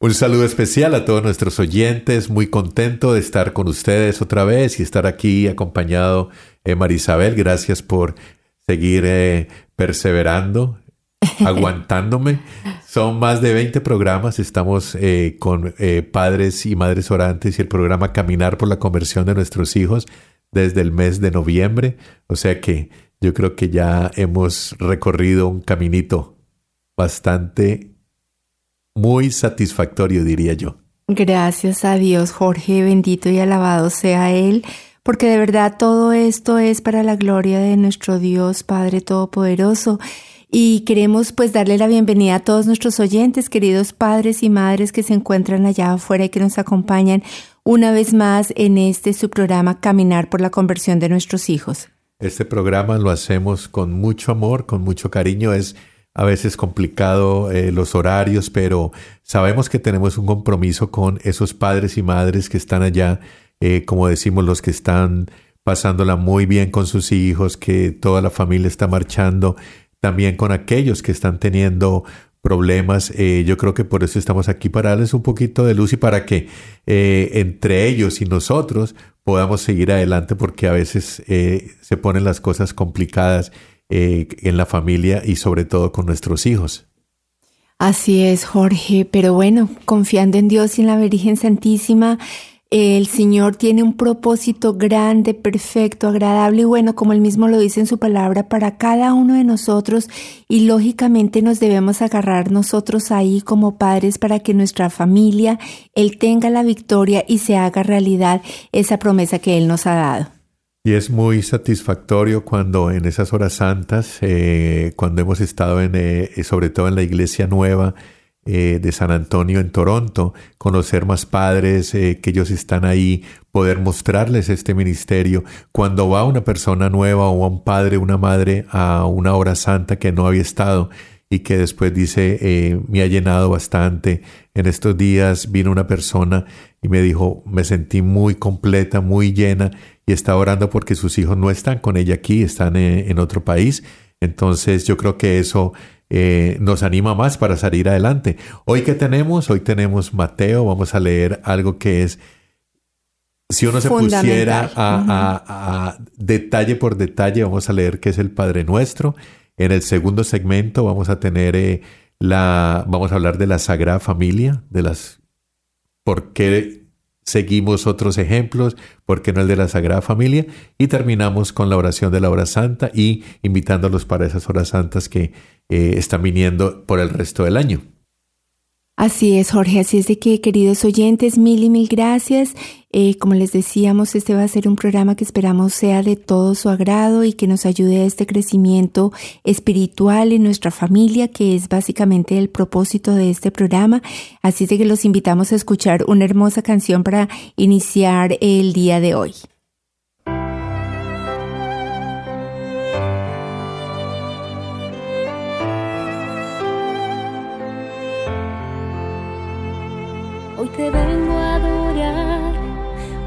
Un saludo especial a todos nuestros oyentes, muy contento de estar con ustedes otra vez y estar aquí acompañado de Marisabel. Gracias por seguir eh, perseverando, aguantándome. Son más de 20 programas, estamos eh, con eh, padres y madres orantes y el programa Caminar por la conversión de nuestros hijos desde el mes de noviembre. O sea que yo creo que ya hemos recorrido un caminito bastante muy satisfactorio, diría yo. Gracias a Dios, Jorge, bendito y alabado sea Él, porque de verdad todo esto es para la gloria de nuestro Dios Padre Todopoderoso. Y queremos pues darle la bienvenida a todos nuestros oyentes, queridos padres y madres que se encuentran allá afuera y que nos acompañan una vez más en este su programa Caminar por la conversión de nuestros hijos. Este programa lo hacemos con mucho amor, con mucho cariño. Es a veces complicado eh, los horarios, pero sabemos que tenemos un compromiso con esos padres y madres que están allá, eh, como decimos, los que están pasándola muy bien con sus hijos, que toda la familia está marchando, también con aquellos que están teniendo problemas. Eh, yo creo que por eso estamos aquí para darles un poquito de luz y para que entre ellos y nosotros podamos seguir adelante porque a veces se ponen las cosas complicadas eh, en la familia y sobre todo con nuestros hijos. Así es, Jorge, pero bueno, confiando en Dios y en la Virgen Santísima, el Señor tiene un propósito grande, perfecto, agradable y bueno, como él mismo lo dice en su palabra, para cada uno de nosotros y lógicamente nos debemos agarrar nosotros ahí como padres para que nuestra familia, Él tenga la victoria y se haga realidad esa promesa que Él nos ha dado. Y es muy satisfactorio cuando en esas horas santas, eh, cuando hemos estado en, eh, sobre todo en la iglesia nueva eh, de San Antonio en Toronto, conocer más padres, eh, que ellos están ahí, poder mostrarles este ministerio. Cuando va una persona nueva o un padre, una madre a una hora santa que no había estado y que después dice, eh, me ha llenado bastante. En estos días vino una persona y me dijo, me sentí muy completa, muy llena y está orando porque sus hijos no están con ella aquí, están eh, en otro país. Entonces yo creo que eso eh, nos anima más para salir adelante. Hoy que tenemos, hoy tenemos Mateo, vamos a leer algo que es, si uno se pusiera a, a- a detalle por detalle, vamos a leer qué es el Padre Nuestro. En el segundo segmento vamos a tener eh, la, vamos a hablar de la Sagrada Familia, de las, por qué seguimos otros ejemplos, por qué no el de la Sagrada Familia, y terminamos con la oración de la hora santa y invitándolos para esas horas santas que eh, están viniendo por el resto del año. Así es, Jorge. Así es de que, queridos oyentes, mil y mil gracias. Eh, como les decíamos, este va a ser un programa que esperamos sea de todo su agrado y que nos ayude a este crecimiento espiritual en nuestra familia, que es básicamente el propósito de este programa. Así es de que los invitamos a escuchar una hermosa canción para iniciar el día de hoy. Te vengo a adorar,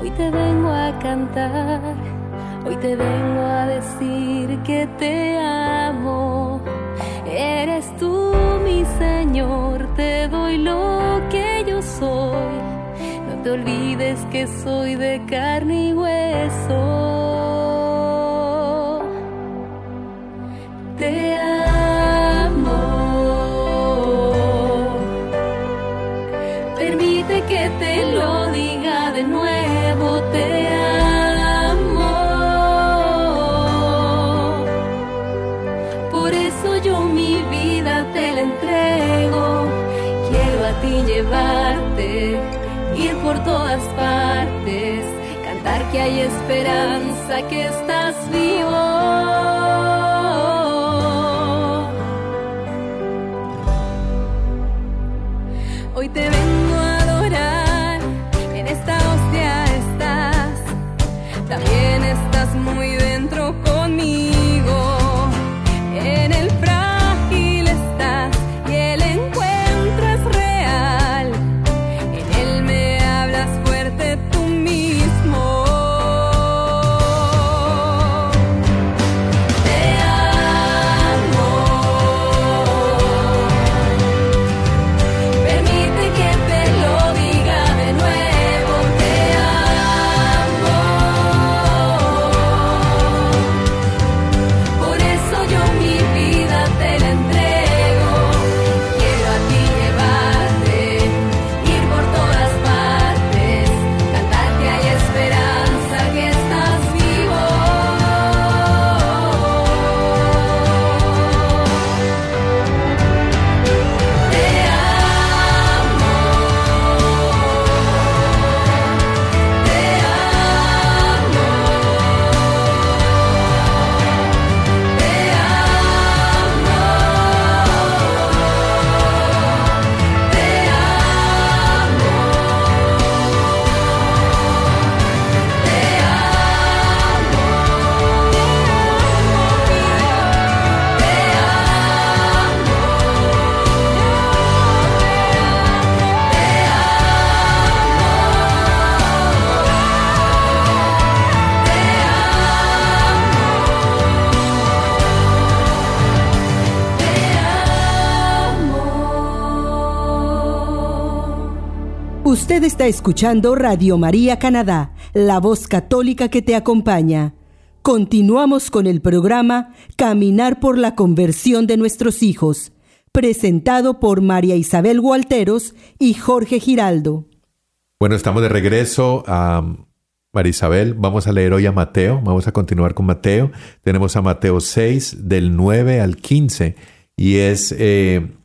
hoy te vengo a cantar, hoy te vengo a decir que te amo. Eres tú mi Señor, te doy lo que yo soy. No te olvides que soy de carne y hueso. Te te lo diga de nuevo, te amo. Por eso yo mi vida te la entrego, quiero a ti llevarte, ir por todas partes, cantar que hay esperanza, que estás vivo. Usted está escuchando Radio María Canadá, la voz católica que te acompaña. Continuamos con el programa Caminar por la conversión de nuestros hijos, presentado por María Isabel Gualteros y Jorge Giraldo. Bueno, estamos de regreso a María Isabel. Vamos a leer hoy a Mateo. Vamos a continuar con Mateo. Tenemos a Mateo 6, del 9 al 15. Y es. eh,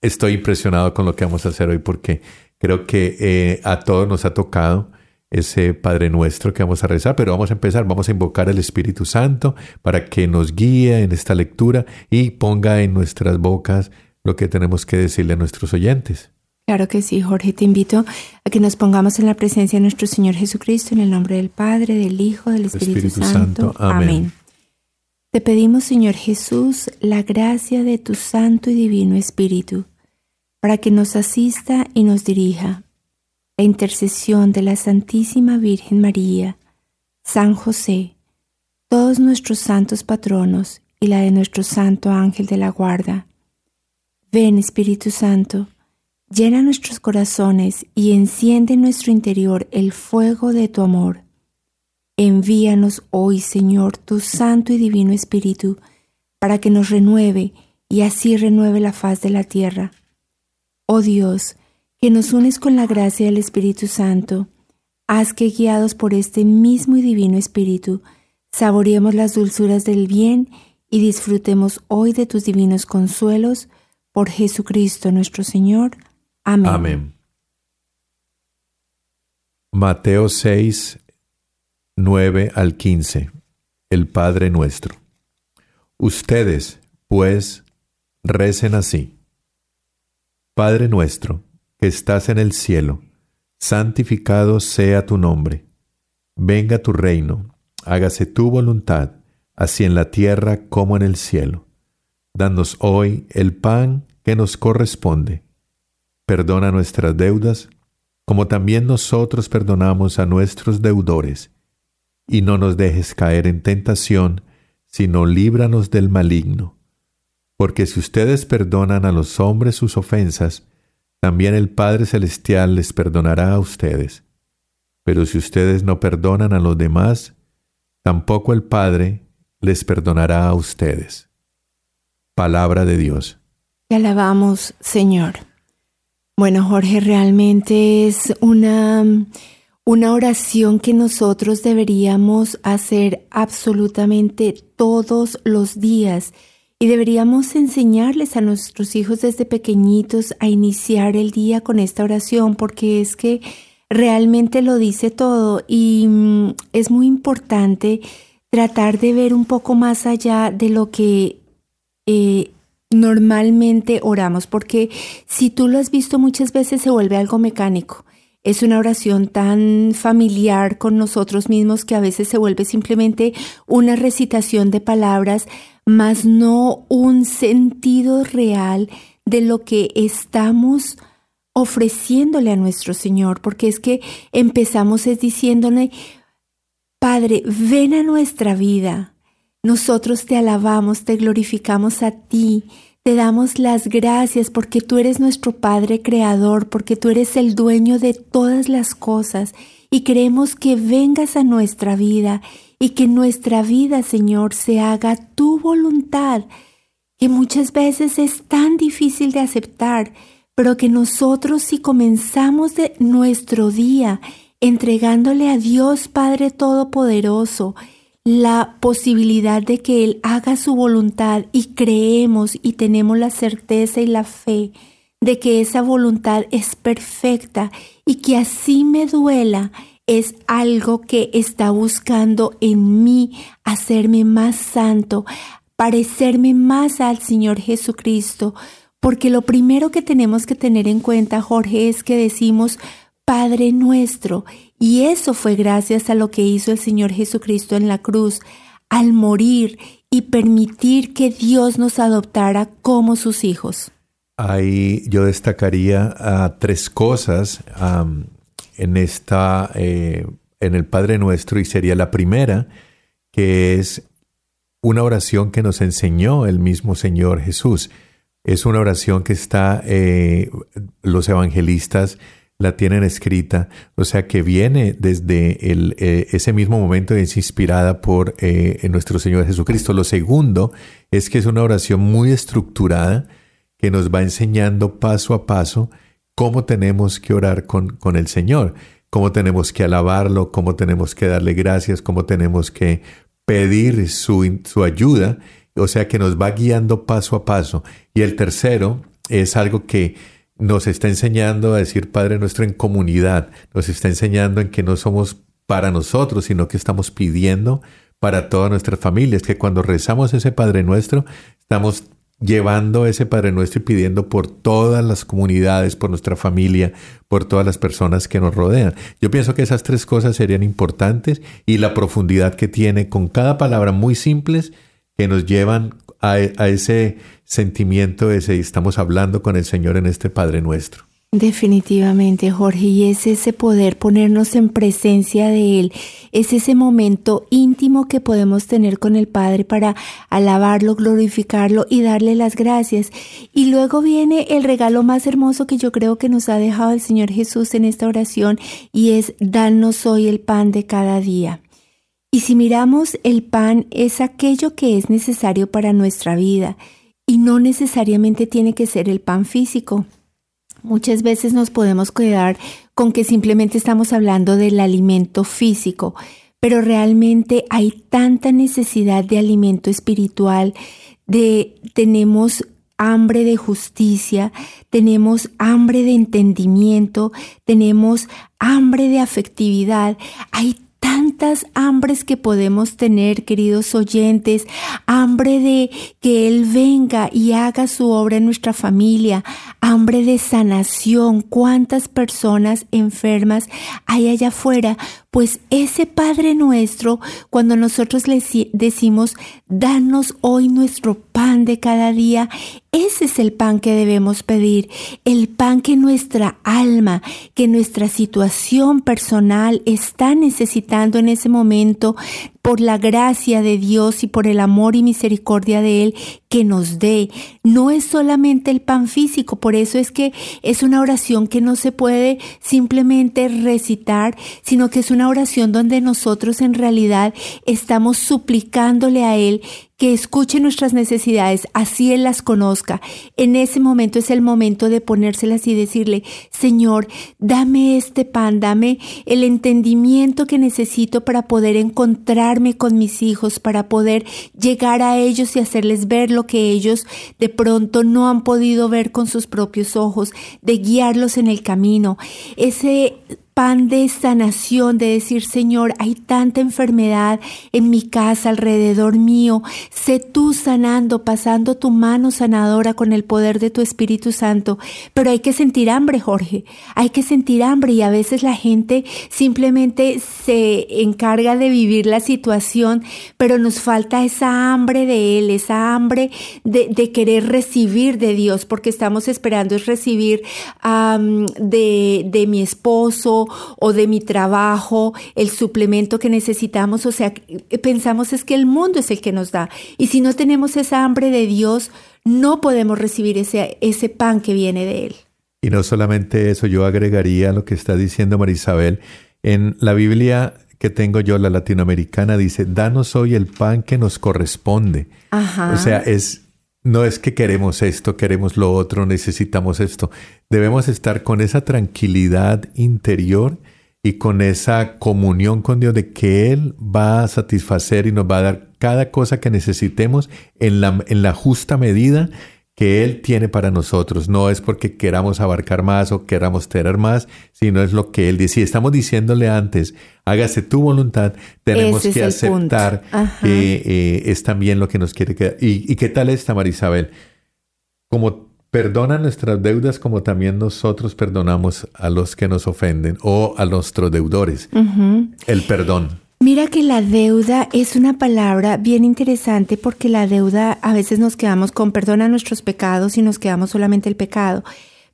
estoy impresionado con lo que vamos a hacer hoy porque creo que eh, a todos nos ha tocado ese Padre Nuestro que vamos a rezar, pero vamos a empezar, vamos a invocar al Espíritu Santo para que nos guíe en esta lectura y ponga en nuestras bocas lo que tenemos que decirle a nuestros oyentes. Claro que sí, Jorge. Te invito a que nos pongamos en la presencia de nuestro Señor Jesucristo, en el nombre del Padre, del Hijo, del Espíritu, Espíritu Santo. Santo. Amén. Amén. Te pedimos, Señor Jesús, la gracia de tu Santo y Divino Espíritu, para que nos asista y nos dirija. La intercesión de la Santísima Virgen María, San José, todos nuestros santos patronos y la de nuestro Santo Ángel de la Guarda. Ven, Espíritu Santo, llena nuestros corazones y enciende en nuestro interior el fuego de tu amor. Envíanos hoy, Señor, tu Santo y Divino Espíritu, para que nos renueve y así renueve la faz de la tierra. Oh Dios, que nos unes con la gracia del Espíritu Santo, haz que guiados por este mismo y divino Espíritu, saboreemos las dulzuras del bien y disfrutemos hoy de tus divinos consuelos, por Jesucristo nuestro Señor. Amén. Amén. Mateo 6, 9 al 15. El Padre Nuestro. Ustedes, pues, recen así. Padre nuestro, que estás en el cielo, santificado sea tu nombre. Venga tu reino, hágase tu voluntad, así en la tierra como en el cielo. Danos hoy el pan que nos corresponde. Perdona nuestras deudas, como también nosotros perdonamos a nuestros deudores. Y no nos dejes caer en tentación, sino líbranos del maligno. Porque si ustedes perdonan a los hombres sus ofensas, también el Padre Celestial les perdonará a ustedes. Pero si ustedes no perdonan a los demás, tampoco el Padre les perdonará a ustedes. Palabra de Dios. Te alabamos, Señor. Bueno, Jorge, realmente es una, una oración que nosotros deberíamos hacer absolutamente todos los días Y deberíamos enseñarles a nuestros hijos desde pequeñitos a iniciar el día con esta oración, porque es que realmente lo dice todo y mm, es muy importante tratar de ver un poco más allá de lo que eh, normalmente oramos, porque si tú lo has visto muchas veces se vuelve algo mecánico. Es una oración tan familiar con nosotros mismos que a veces se vuelve simplemente una recitación de palabras, mas no un sentido real de lo que estamos ofreciéndole a nuestro Señor, porque es que empezamos es diciéndole, Padre, ven a nuestra vida, nosotros te alabamos, te glorificamos a ti, te damos las gracias porque tú eres nuestro Padre Creador, porque tú eres el dueño de todas las cosas y queremos que vengas a nuestra vida y que nuestra vida, Señor, se haga tu voluntad, que muchas veces es tan difícil de aceptar, pero que nosotros si comenzamos de nuestro día entregándole a Dios Padre Todopoderoso, la posibilidad de que Él haga su voluntad y creemos y tenemos la certeza y la fe de que esa voluntad es perfecta y que así me duela, es algo que está buscando en mí hacerme más santo, parecerme más al Señor Jesucristo, porque lo primero que tenemos que tener en cuenta, Jorge, es que decimos, Padre nuestro, y eso fue gracias a lo que hizo el Señor Jesucristo en la cruz, al morir y permitir que Dios nos adoptara como sus hijos. Ahí yo destacaría uh, tres cosas en esta, eh, en el Padre Nuestro, y sería la primera, que es una oración que nos enseñó el mismo Señor Jesús. Es una oración que está, eh, los evangelistas la tienen escrita, o sea que viene desde el, eh, ese mismo momento y es inspirada por eh, nuestro Señor Jesucristo. Lo segundo es que es una oración muy estructurada que nos va enseñando paso a paso cómo tenemos que orar con, con el Señor, cómo tenemos que alabarlo, cómo tenemos que darle gracias, cómo tenemos que pedir su, su ayuda, o sea que nos va guiando paso a paso. Y el tercero es algo que nos está enseñando a decir Padre nuestro en comunidad, nos está enseñando en que no somos para nosotros, sino que estamos pidiendo para todas nuestras familias, que cuando rezamos ese Padre nuestro, estamos llevando ese Padre nuestro y pidiendo por todas las comunidades, por nuestra familia, por todas las personas que nos rodean. Yo pienso que esas tres cosas serían importantes y la profundidad que tiene con cada palabra muy simples que nos llevan a, ese sentimiento ese, estamos hablando con el Señor en este Padre nuestro. Definitivamente, Jorge, y es ese poder ponernos en presencia de Él, es ese momento íntimo que podemos tener con el Padre para alabarlo, glorificarlo y darle las gracias. Y luego viene el regalo más hermoso que yo creo que nos ha dejado el Señor Jesús en esta oración y es danos hoy el pan de cada día. Y si miramos, el pan es aquello que es necesario para nuestra vida y no necesariamente tiene que ser el pan físico. Muchas veces nos podemos quedar con que simplemente estamos hablando del alimento físico, pero realmente hay tanta necesidad de alimento espiritual, de tenemos hambre de justicia, tenemos hambre de entendimiento, tenemos hambre de afectividad, hay tantas hambres que podemos tener, queridos oyentes, hambre de que Él venga y haga su obra en nuestra familia, hambre de sanación, cuántas personas enfermas hay allá afuera, pues ese Padre nuestro, cuando nosotros le decimos, danos hoy nuestro pan de cada día, ese es el pan que debemos pedir, el pan que nuestra alma, que nuestra situación personal está necesitando en ese momento por la gracia de Dios y por el amor y misericordia de Él que nos dé. No es solamente el pan físico, por eso es que es una oración que no se puede simplemente recitar, sino que es una oración donde nosotros en realidad estamos suplicándole a Él que escuche nuestras necesidades, así Él las conozca. En ese momento es el momento de ponérselas y decirle, Señor, dame este pan, dame el entendimiento que necesito para poder encontrarme con mis hijos, para poder llegar a ellos y hacerles ver lo que ellos de pronto no han podido ver con sus propios ojos, de guiarlos en el camino. Ese pan de sanación, de decir, Señor, hay tanta enfermedad en mi casa, alrededor mío, sé tú sanando, pasando tu mano sanadora con el poder de tu Espíritu Santo. Pero hay que sentir hambre, Jorge, hay que sentir hambre y a veces la gente simplemente se encarga de vivir la situación, pero nos falta esa hambre de Él, esa hambre de, querer recibir de Dios, porque estamos esperando es recibir de, de mi esposo, o de mi trabajo, el suplemento que necesitamos, o sea, pensamos es que el mundo es el que nos da. Y si no tenemos esa hambre de Dios, no podemos recibir ese, ese pan que viene de Él. Y no solamente eso, yo agregaría lo que está diciendo Marisabel. En la Biblia que tengo yo, la latinoamericana, dice, danos hoy el pan que nos corresponde. O sea, es no es que queremos esto, queremos lo otro, necesitamos esto. Debemos estar con esa tranquilidad interior y con esa comunión con Dios de que Él va a satisfacer y nos va a dar cada cosa que necesitemos en la, en la justa medida que Él tiene para nosotros. No es porque queramos abarcar más o queramos tener más, sino es lo que Él dice. Si estamos diciéndole antes, hágase tu voluntad, tenemos que aceptar que eh, es también lo que nos quiere quedar. ¿Y, qué tal esta, Marisabel? Como perdona nuestras deudas, como también nosotros perdonamos a los que nos ofenden o a nuestros deudores. El perdón. Mira que la deuda es una palabra bien interesante porque la deuda a veces nos quedamos con perdona nuestros pecados y nos quedamos solamente el pecado.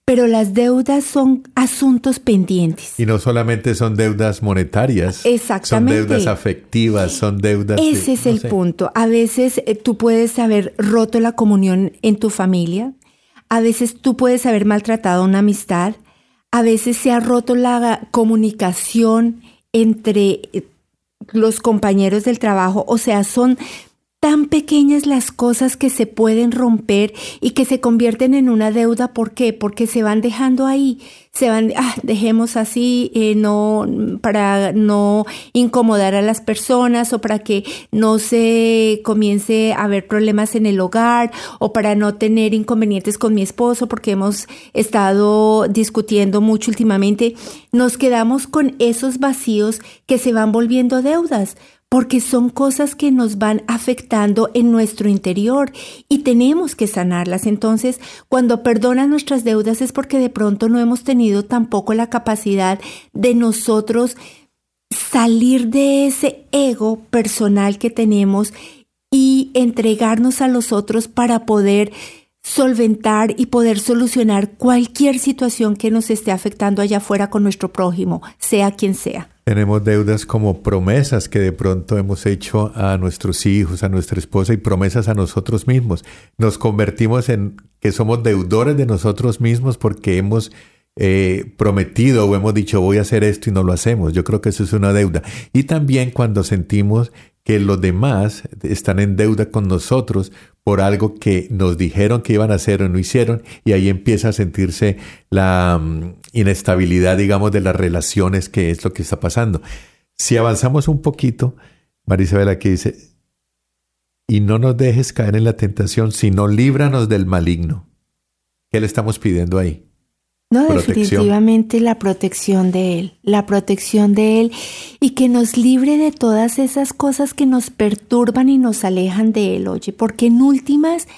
Pero las deudas son asuntos pendientes. Y no solamente son deudas monetarias. Exactamente. Son deudas afectivas, son deudas... Ese es el punto. A veces eh, tú puedes haber roto la comunión en tu familia. A veces tú puedes haber maltratado una amistad. A veces se ha roto la comunicación entre eh, los compañeros del trabajo, o sea, son tan pequeñas las cosas que se pueden romper y que se convierten en una deuda. ¿Por qué? Porque se van dejando ahí, se van, ah, dejemos así, eh, no, para no incomodar a las personas o para que no se comience a haber problemas en el hogar o para no tener inconvenientes con mi esposo porque hemos estado discutiendo mucho últimamente. Nos quedamos con esos vacíos que se van volviendo deudas porque son cosas que nos van afectando en nuestro interior y tenemos que sanarlas. Entonces, cuando perdonan nuestras deudas es porque de pronto no hemos tenido tampoco la capacidad de nosotros salir de ese ego personal que tenemos y entregarnos a los otros para poder solventar y poder solucionar cualquier situación que nos esté afectando allá afuera con nuestro prójimo, sea quien sea. Tenemos deudas como promesas que de pronto hemos hecho a nuestros hijos, a nuestra esposa y promesas a nosotros mismos. Nos convertimos en que somos deudores de nosotros mismos porque hemos eh, prometido o hemos dicho voy a hacer esto y no lo hacemos. Yo creo que eso es una deuda. Y también cuando sentimos que los demás están en deuda con nosotros por algo que nos dijeron que iban a hacer o no hicieron y ahí empieza a sentirse la mm, inestabilidad, digamos, de las relaciones, que es lo que está pasando. Si avanzamos un poquito, Marisabel aquí dice, y no nos dejes caer en la tentación, sino líbranos del maligno. ¿Qué le estamos pidiendo ahí? No, definitivamente la protección de Él, la protección de Él y que nos libre de todas esas cosas que nos perturban y nos alejan de Él, oye, porque en últimas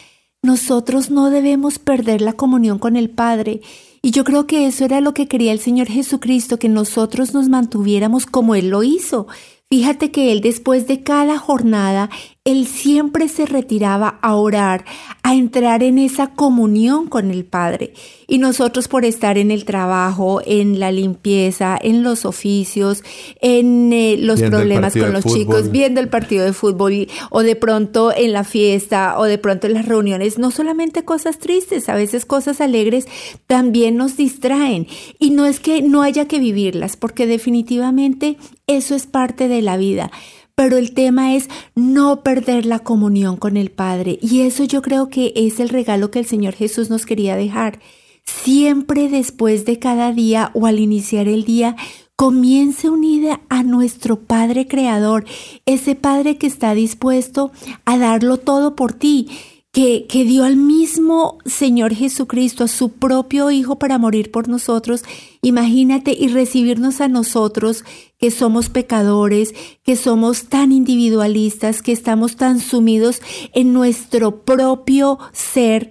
nosotros no debemos perder la comunión con el Padre. Y yo creo que eso era lo que quería el Señor Jesucristo, que nosotros nos mantuviéramos como Él lo hizo. Fíjate que Él después de cada jornada, él siempre se retiraba a orar, a entrar en esa comunión con el Padre. Y nosotros por estar en el trabajo, en la limpieza, en los oficios, en eh, los problemas con los chicos, viendo el partido de fútbol o de pronto en la fiesta o de pronto en las reuniones, no solamente cosas tristes, a veces cosas alegres también nos distraen. Y no es que no haya que vivirlas, porque definitivamente eso es parte de la vida pero el tema es no perder la comunión con el Padre. Y eso yo creo que es el regalo que el Señor Jesús nos quería dejar. Siempre después de cada día o al iniciar el día, comience unida a nuestro Padre Creador, ese Padre que está dispuesto a darlo todo por ti que, dio al mismo Señor Jesucristo, a su propio Hijo para morir por nosotros, imagínate y recibirnos a nosotros que somos pecadores, que somos tan individualistas, que estamos tan sumidos en nuestro propio ser.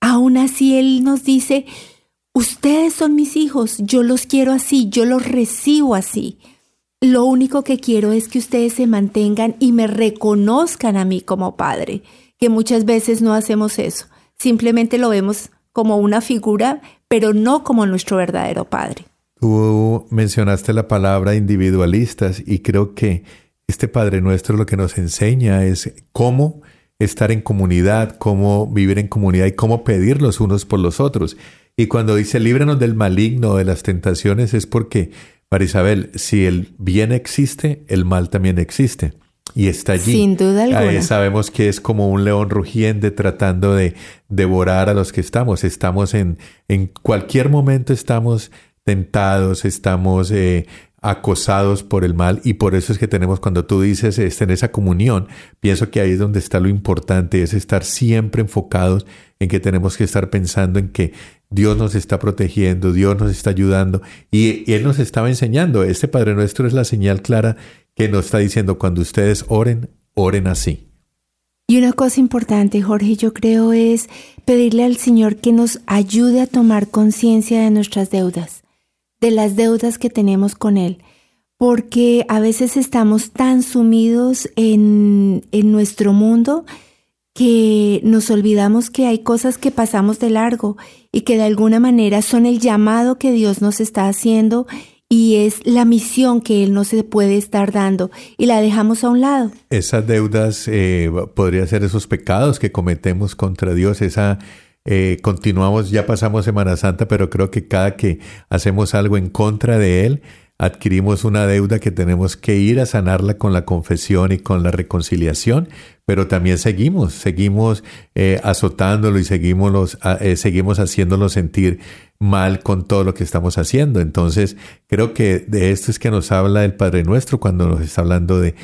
Aún así Él nos dice, ustedes son mis hijos, yo los quiero así, yo los recibo así. Lo único que quiero es que ustedes se mantengan y me reconozcan a mí como Padre que muchas veces no hacemos eso. Simplemente lo vemos como una figura, pero no como nuestro verdadero Padre. Tú mencionaste la palabra individualistas y creo que este Padre nuestro lo que nos enseña es cómo estar en comunidad, cómo vivir en comunidad y cómo pedir los unos por los otros. Y cuando dice líbranos del maligno, de las tentaciones, es porque, Marisabel, si el bien existe, el mal también existe y está allí. Sin duda alguna. sabemos que es como un león rugiente tratando de devorar a los que estamos. Estamos en, en cualquier momento estamos tentados, estamos eh, acosados por el mal y por eso es que tenemos, cuando tú dices en esa comunión, pienso que ahí es donde está lo importante, es estar siempre enfocados en que tenemos que estar pensando en que Dios nos está protegiendo, Dios nos está ayudando y, y Él nos estaba enseñando. Este Padre Nuestro es la señal clara que nos está diciendo cuando ustedes oren, oren así. Y una cosa importante, Jorge, yo creo es pedirle al Señor que nos ayude a tomar conciencia de nuestras deudas, de las deudas que tenemos con Él, porque a veces estamos tan sumidos en, en nuestro mundo que nos olvidamos que hay cosas que pasamos de largo y que de alguna manera son el llamado que Dios nos está haciendo y es la misión que Él no se puede estar dando y la dejamos a un lado. Esas deudas eh, podría ser esos pecados que cometemos contra Dios, esa eh, continuamos, ya pasamos Semana Santa, pero creo que cada que hacemos algo en contra de Él, adquirimos una deuda que tenemos que ir a sanarla con la confesión y con la reconciliación, pero también seguimos, seguimos eh, azotándolo y seguimos, eh, seguimos haciéndolo sentir mal con todo lo que estamos haciendo. Entonces, creo que de esto es que nos habla el Padre Nuestro cuando nos está hablando de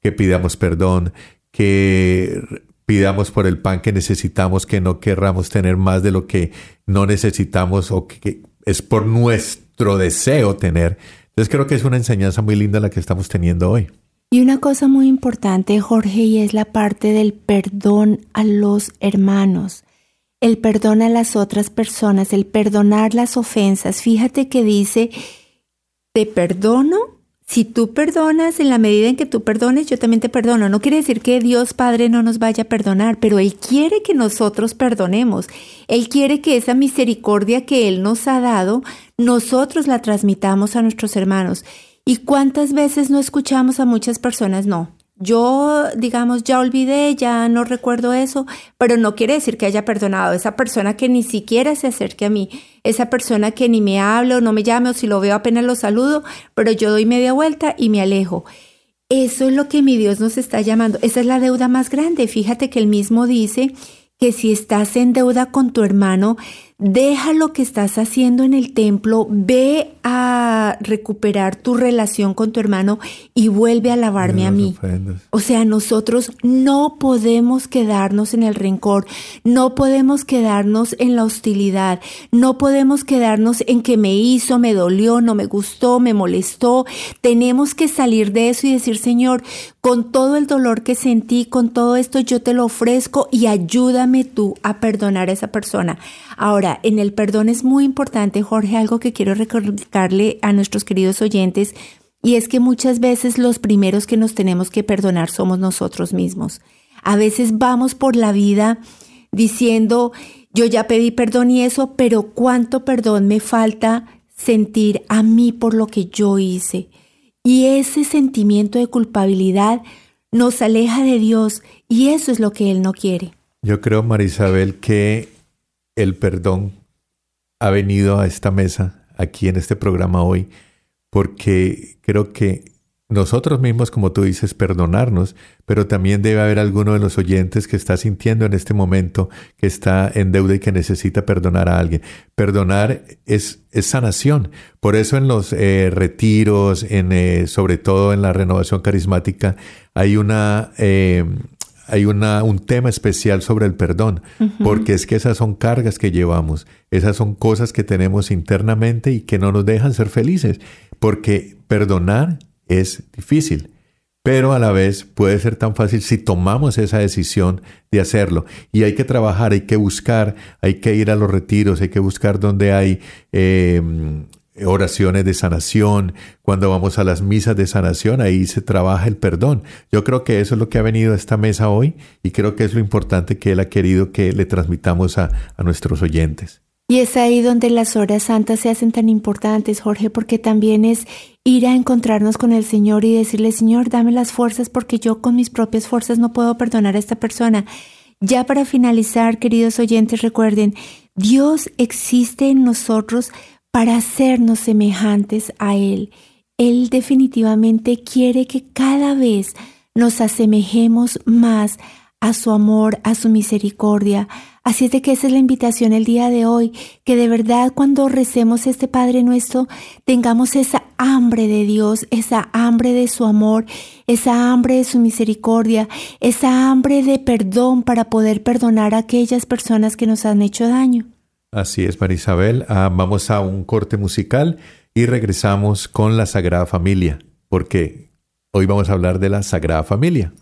que pidamos perdón, que pidamos por el pan que necesitamos, que no querramos tener más de lo que no necesitamos o que es por nuestro deseo tener. Entonces creo que es una enseñanza muy linda la que estamos teniendo hoy. Y una cosa muy importante, Jorge, y es la parte del perdón a los hermanos, el perdón a las otras personas, el perdonar las ofensas. Fíjate que dice, te perdono si tú perdonas en la medida en que tú perdones, yo también te perdono. No quiere decir que Dios Padre no nos vaya a perdonar, pero Él quiere que nosotros perdonemos. Él quiere que esa misericordia que Él nos ha dado, nosotros la transmitamos a nuestros hermanos. ¿Y cuántas veces no escuchamos a muchas personas? No, yo, digamos, ya olvidé, ya no recuerdo eso, pero no quiere decir que haya perdonado esa persona que ni siquiera se acerque a mí, esa persona que ni me habla o no me llame o si lo veo apenas lo saludo, pero yo doy media vuelta y me alejo. Eso es lo que mi Dios nos está llamando. Esa es la deuda más grande. Fíjate que él mismo dice que si estás en deuda con tu hermano, deja lo que estás haciendo en el templo, ve a recuperar tu relación con tu hermano y vuelve a lavarme a mí. O sea, nosotros no podemos quedarnos en el rencor, no podemos quedarnos en la hostilidad, no podemos quedarnos en que me hizo, me dolió, no me gustó, me molestó. Tenemos que salir de eso y decir, Señor, con todo el dolor que sentí, con todo esto yo te lo ofrezco y ayúdame tú a perdonar a esa persona. Ahora, en el perdón es muy importante, Jorge, algo que quiero recordarle a nuestros queridos oyentes, y es que muchas veces los primeros que nos tenemos que perdonar somos nosotros mismos. A veces vamos por la vida diciendo, yo ya pedí perdón y eso, pero cuánto perdón me falta sentir a mí por lo que yo hice. Y ese sentimiento de culpabilidad nos aleja de Dios y eso es lo que Él no quiere. Yo creo, Marisabel, que el perdón ha venido a esta mesa, aquí en este programa hoy, porque creo que nosotros mismos, como tú dices, perdonarnos, pero también debe haber alguno de los oyentes que está sintiendo en este momento que está en deuda y que necesita perdonar a alguien. Perdonar es, es sanación. Por eso en los eh, retiros, en, eh, sobre todo en la renovación carismática, hay una... Eh, hay una, un tema especial sobre el perdón, porque es que esas son cargas que llevamos, esas son cosas que tenemos internamente y que no nos dejan ser felices, porque perdonar es difícil, pero a la vez puede ser tan fácil si tomamos esa decisión de hacerlo. Y hay que trabajar, hay que buscar, hay que ir a los retiros, hay que buscar donde hay em, oraciones de sanación, cuando vamos a las misas de sanación, ahí se trabaja el perdón. Yo creo que eso es lo que ha venido a esta mesa hoy y creo que es lo importante que Él ha querido que le transmitamos a nuestros oyentes. Y es ahí donde las horas santas se hacen tan importantes, Jorge, porque también es ir a encontrarnos con el Señor y decirle, Señor, dame las fuerzas porque yo con mis propias fuerzas no puedo perdonar a esta persona. Ya para finalizar, queridos oyentes, recuerden, Dios existe en nosotros para hacernos semejantes a Él. Él definitivamente quiere que cada vez nos asemejemos más a su amor, a su misericordia. Así es de que esa es la invitación el día de hoy, que de verdad cuando recemos este Padre nuestro tengamos esa hambre de Dios, esa hambre de su amor, esa hambre de su misericordia, esa hambre de perdón para poder perdonar a aquellas personas que nos han hecho daño. Así es, Marisabel. Ah, vamos a un corte musical y regresamos con la Sagrada Familia, porque hoy vamos a hablar de la Sagrada Familia.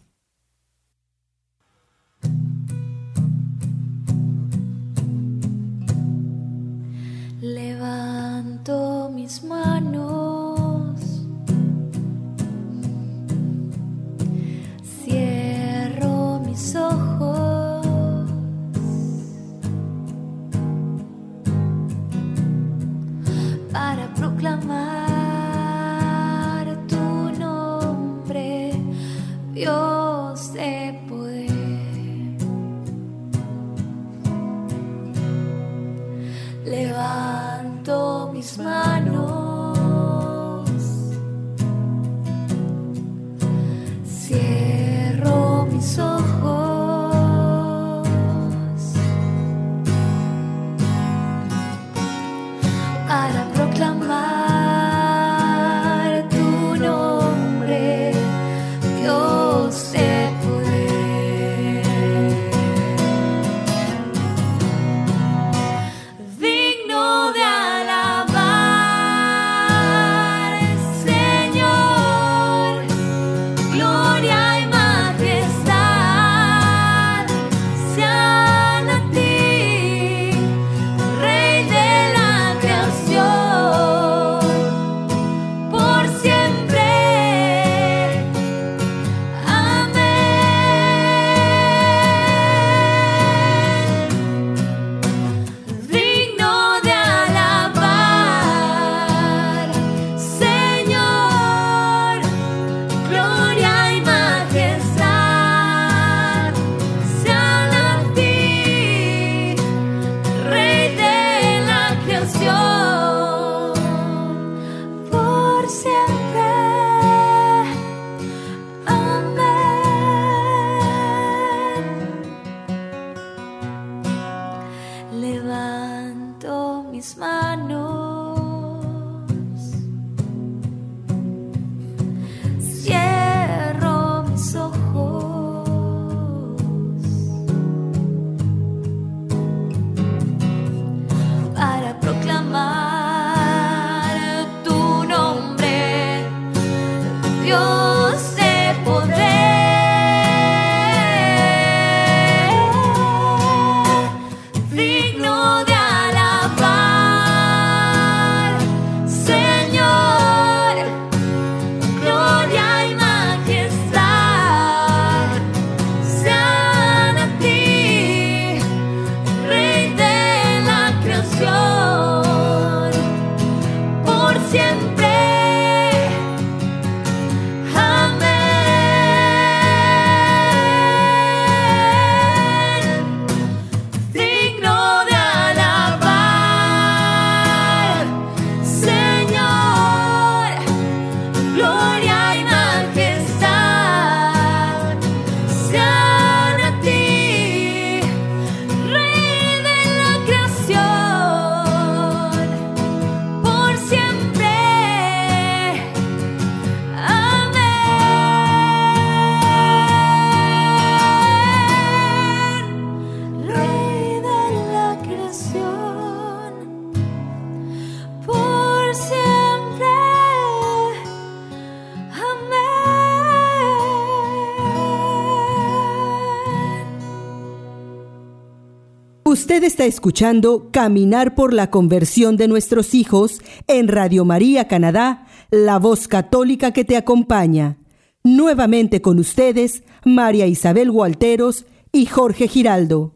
Escuchando Caminar por la conversión de nuestros hijos en Radio María Canadá, la voz católica que te acompaña. Nuevamente con ustedes, María Isabel Gualteros y Jorge Giraldo.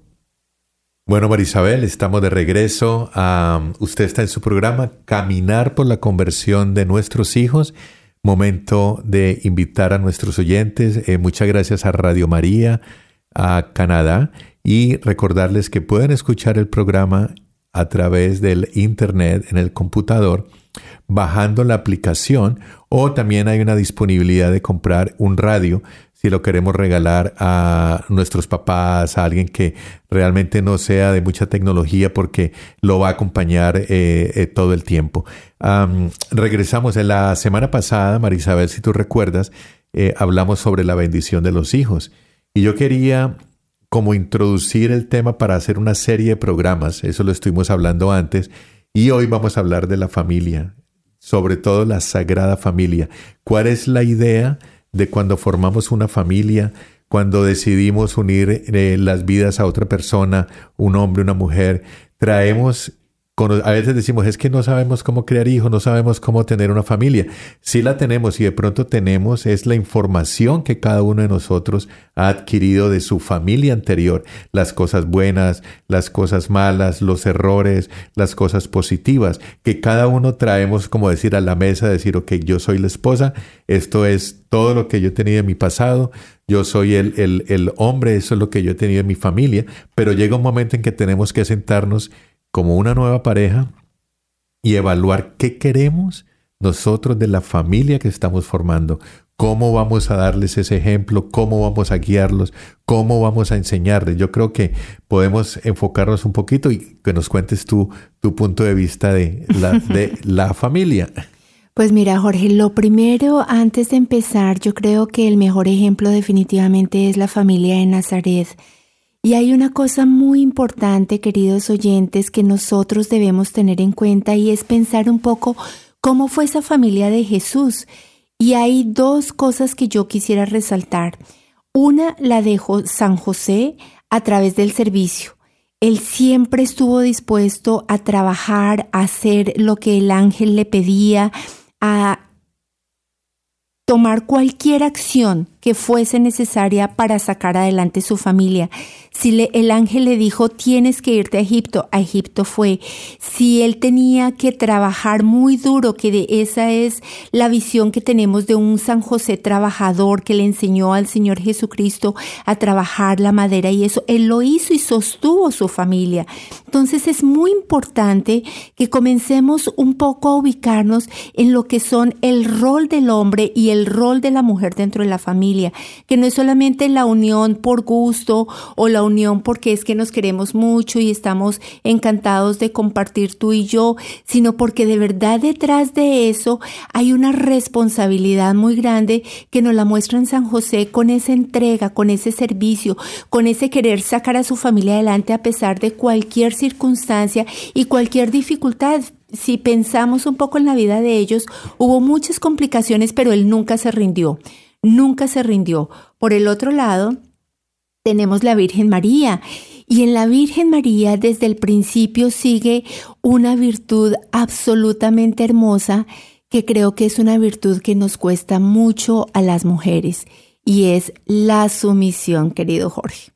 Bueno, María Isabel, estamos de regreso. usted está en su programa Caminar por la conversión de nuestros hijos. Momento de invitar a nuestros oyentes. Eh, muchas gracias a Radio María, a Canadá y recordarles que pueden escuchar el programa a través del internet en el computador bajando la aplicación o también hay una disponibilidad de comprar un radio si lo queremos regalar a nuestros papás, a alguien que realmente no sea de mucha tecnología porque lo va a acompañar eh, eh, todo el tiempo. regresamos en la semana pasada, Marisabel, si tú recuerdas, eh, hablamos sobre la bendición de los hijos. Y yo quería como introducir el tema para hacer una serie de programas, eso lo estuvimos hablando antes, y hoy vamos a hablar de la familia, sobre todo la sagrada familia. ¿Cuál es la idea de cuando formamos una familia? Cuando decidimos unir eh, las vidas a otra persona, un hombre, una mujer, traemos a veces decimos, es que no sabemos cómo crear hijos, no sabemos cómo tener una familia. Sí la tenemos y de pronto tenemos, es la información que cada uno de nosotros ha adquirido de su familia anterior, las cosas buenas, las cosas malas, los errores, las cosas positivas, que cada uno traemos, como decir, a la mesa, decir, ok, yo soy la esposa, esto es todo lo que yo he tenido en mi pasado, yo soy el, el, el hombre, eso es lo que yo he tenido en mi familia, pero llega un momento en que tenemos que sentarnos como una nueva pareja y evaluar qué queremos nosotros de la familia que estamos formando, cómo vamos a darles ese ejemplo, cómo vamos a guiarlos, cómo vamos a enseñarles. Yo creo que podemos enfocarnos un poquito y que nos cuentes tú tu punto de vista de la, de la familia. Pues mira, Jorge, lo primero, antes de empezar, yo creo que el mejor ejemplo definitivamente es la familia de Nazaret. Y hay una cosa muy importante, queridos oyentes, que nosotros debemos tener en cuenta y es pensar un poco cómo fue esa familia de Jesús. Y hay dos cosas que yo quisiera resaltar. Una la de San José a través del servicio. Él siempre estuvo dispuesto a trabajar, a hacer lo que el ángel le pedía, a tomar cualquier acción que fuese necesaria para sacar adelante su familia. Si el ángel le dijo, tienes que irte a Egipto, a Egipto fue. Si él tenía que trabajar muy duro, que de esa es la visión que tenemos de un San José trabajador que le enseñó al Señor Jesucristo a trabajar la madera y eso, él lo hizo y sostuvo su familia. Entonces es muy importante que comencemos un poco a ubicarnos en lo que son el rol del hombre y el rol de la mujer dentro de la familia que no es solamente la unión por gusto o la unión porque es que nos queremos mucho y estamos encantados de compartir tú y yo, sino porque de verdad detrás de eso hay una responsabilidad muy grande que nos la muestra en San José con esa entrega, con ese servicio, con ese querer sacar a su familia adelante a pesar de cualquier circunstancia y cualquier dificultad. Si pensamos un poco en la vida de ellos, hubo muchas complicaciones, pero él nunca se rindió nunca se rindió. Por el otro lado, tenemos la Virgen María. Y en la Virgen María desde el principio sigue una virtud absolutamente hermosa que creo que es una virtud que nos cuesta mucho a las mujeres y es la sumisión, querido Jorge.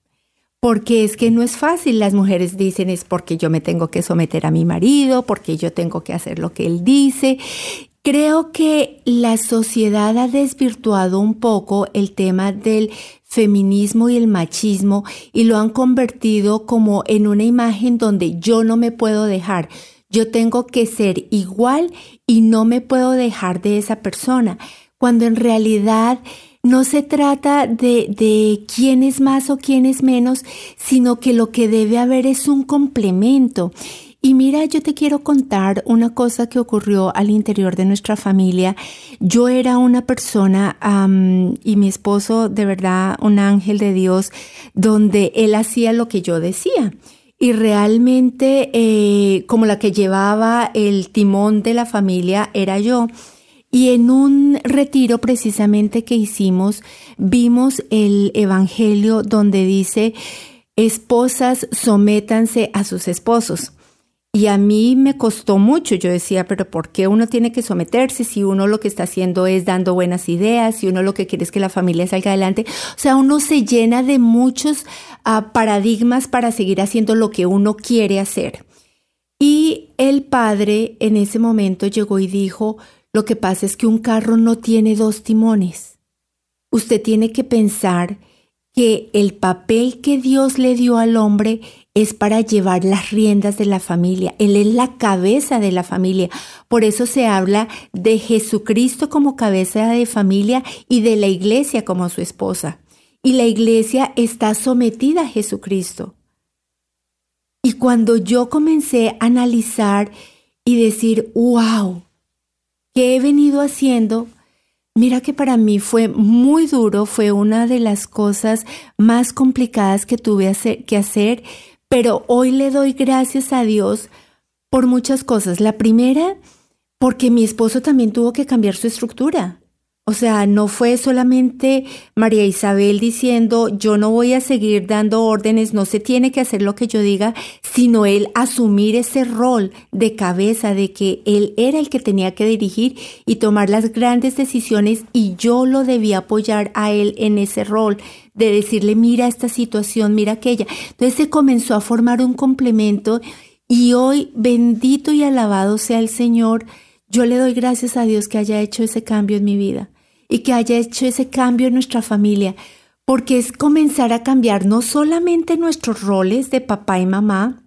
Porque es que no es fácil, las mujeres dicen es porque yo me tengo que someter a mi marido, porque yo tengo que hacer lo que él dice Creo que la sociedad ha desvirtuado un poco el tema del feminismo y el machismo y lo han convertido como en una imagen donde yo no me puedo dejar. Yo tengo que ser igual y no me puedo dejar de esa persona, cuando en realidad no se trata de, quién es más o quién es menos, sino que lo que debe haber es un complemento. Y mira, yo te quiero contar una cosa que ocurrió al interior de nuestra familia. Yo era una persona y mi esposo, de verdad, un ángel de Dios, donde él hacía lo que yo decía. Y realmente, eh, como la que llevaba el timón de la familia era yo. Y en un retiro precisamente que hicimos, vimos el Evangelio donde dice, esposas sométanse a sus esposos. Y a mí me costó mucho, yo decía, pero ¿por qué uno tiene que someterse si uno lo que está haciendo es dando buenas ideas, si uno lo que quiere es que la familia salga adelante? O sea, uno se llena de muchos uh, paradigmas para seguir haciendo lo que uno quiere hacer. Y el padre en ese momento llegó y dijo, lo que pasa es que un carro no tiene dos timones. Usted tiene que pensar que el papel que Dios le dio al hombre es para llevar las riendas de la familia. Él es la cabeza de la familia. Por eso se habla de Jesucristo como cabeza de familia y de la iglesia como su esposa. Y la iglesia está sometida a Jesucristo. Y cuando yo comencé a analizar y decir, wow, ¿qué he venido haciendo? Mira que para mí fue muy duro, fue una de las cosas más complicadas que tuve que hacer, pero hoy le doy gracias a Dios por muchas cosas. La primera, porque mi esposo también tuvo que cambiar su estructura. O sea, no fue solamente María Isabel diciendo yo no voy a seguir dando órdenes, no se tiene que hacer lo que yo diga, sino él asumir ese rol de cabeza de que él era el que tenía que dirigir y tomar las grandes decisiones y yo lo debía apoyar a él en ese rol de decirle mira esta situación, mira aquella. Entonces se comenzó a formar un complemento y hoy bendito y alabado sea el Señor. Yo le doy gracias a Dios que haya hecho ese cambio en mi vida y que haya hecho ese cambio en nuestra familia, porque es comenzar a cambiar no solamente nuestros roles de papá y mamá,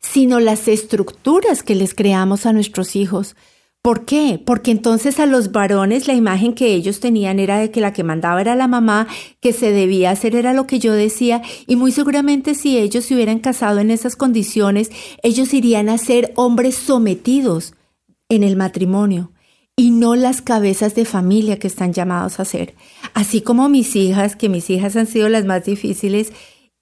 sino las estructuras que les creamos a nuestros hijos. ¿Por qué? Porque entonces a los varones la imagen que ellos tenían era de que la que mandaba era la mamá, que se debía hacer era lo que yo decía, y muy seguramente si ellos se hubieran casado en esas condiciones, ellos irían a ser hombres sometidos en el matrimonio y no las cabezas de familia que están llamados a ser. Así como mis hijas, que mis hijas han sido las más difíciles,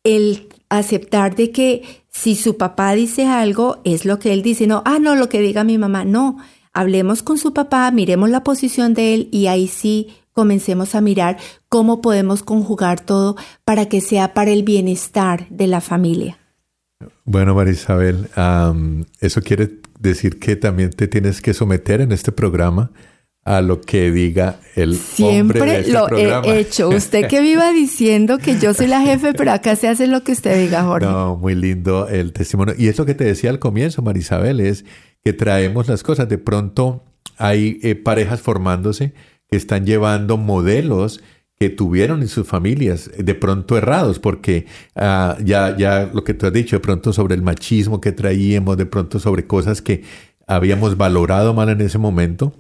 el aceptar de que si su papá dice algo, es lo que él dice, no, ah, no, lo que diga mi mamá, no, hablemos con su papá, miremos la posición de él y ahí sí comencemos a mirar cómo podemos conjugar todo para que sea para el bienestar de la familia. Bueno, María Isabel, eso quiere decir que también te tienes que someter en este programa a lo que diga el Siempre hombre de este lo programa. he hecho. Usted que viva diciendo que yo soy la jefe, pero acá se hace lo que usted diga, Jorge. No, muy lindo el testimonio. Y es lo que te decía al comienzo, Marisabel, es que traemos las cosas. De pronto hay eh, parejas formándose que están llevando modelos que tuvieron en sus familias de pronto errados, porque ah, ya, ya lo que tú has dicho, de pronto sobre el machismo que traíamos, de pronto sobre cosas que habíamos valorado mal en ese momento,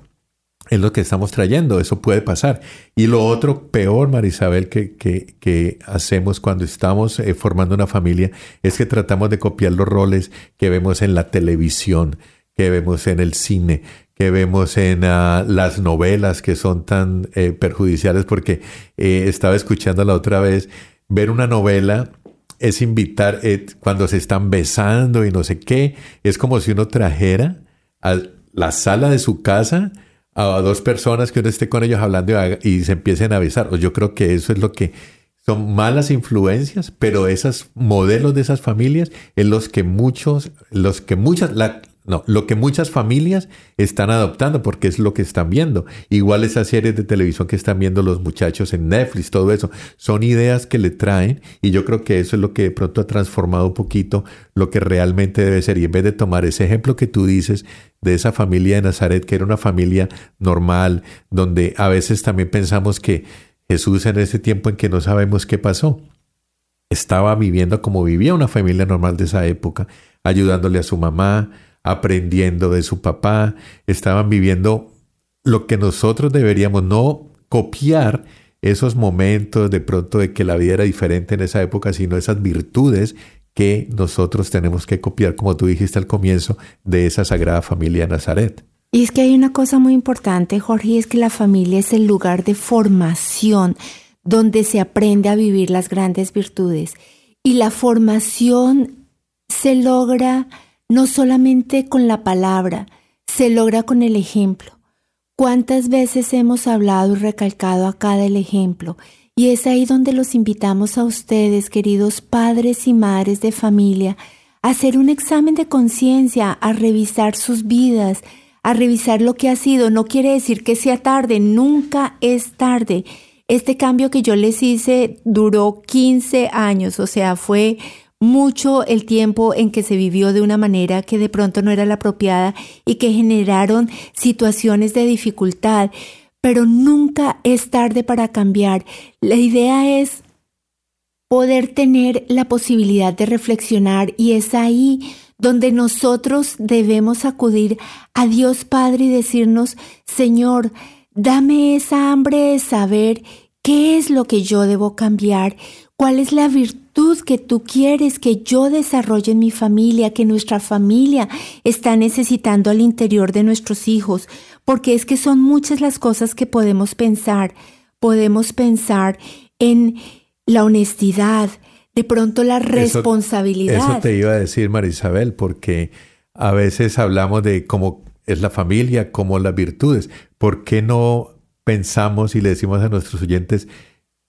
es lo que estamos trayendo, eso puede pasar. Y lo otro peor, Marisabel, que, que, que hacemos cuando estamos eh, formando una familia, es que tratamos de copiar los roles que vemos en la televisión, que vemos en el cine, vemos en ah, las novelas que son tan eh, perjudiciales, porque eh, estaba escuchando la otra vez, ver una novela es invitar, eh, cuando se están besando y no sé qué, es como si uno trajera a la sala de su casa a dos personas que uno esté con ellos hablando y, se empiecen a besar. O yo creo que eso es lo que son malas influencias, pero esos modelos de esas familias en los que muchos, los que muchas, la, no, lo que muchas familias están adoptando porque es lo que están viendo. Igual esas series de televisión que están viendo los muchachos en Netflix, todo eso, son ideas que le traen y yo creo que eso es lo que de pronto ha transformado un poquito lo que realmente debe ser. Y en vez de tomar ese ejemplo que tú dices de esa familia de Nazaret, que era una familia normal, donde a veces también pensamos que Jesús en ese tiempo en que no sabemos qué pasó, estaba viviendo como vivía una familia normal de esa época, ayudándole a su mamá, aprendiendo de su papá, estaban viviendo lo que nosotros deberíamos no copiar esos momentos de pronto de que la vida era diferente en esa época, sino esas virtudes que nosotros tenemos que copiar, como tú dijiste al comienzo, de esa sagrada familia Nazaret. Y es que hay una cosa muy importante, Jorge, es que la familia es el lugar de formación donde se aprende a vivir las grandes virtudes. Y la formación se logra no solamente con la palabra, se logra con el ejemplo. ¿Cuántas veces hemos hablado y recalcado acá del ejemplo? Y es ahí donde los invitamos a ustedes, queridos padres y madres de familia, a hacer un examen de conciencia, a revisar sus vidas, a revisar lo que ha sido. No quiere decir que sea tarde, nunca es tarde. Este cambio que yo les hice duró 15 años, o sea, fue mucho el tiempo en que se vivió de una manera que de pronto no era la apropiada y que generaron situaciones de dificultad pero nunca es tarde para cambiar. La idea es poder tener la posibilidad de reflexionar y es ahí donde nosotros debemos acudir a Dios Padre y decirnos, Señor, dame esa hambre de saber qué es lo que yo debo cambiar, cuál es la virtud que tú quieres que yo desarrolle en mi familia, que nuestra familia está necesitando al interior de nuestros hijos porque es que son muchas las cosas que podemos pensar. Podemos pensar en la honestidad, de pronto la responsabilidad. Eso, te iba a decir, Marisabel, porque a veces hablamos de cómo es la familia, cómo las virtudes. ¿Por qué no pensamos y le decimos a nuestros oyentes,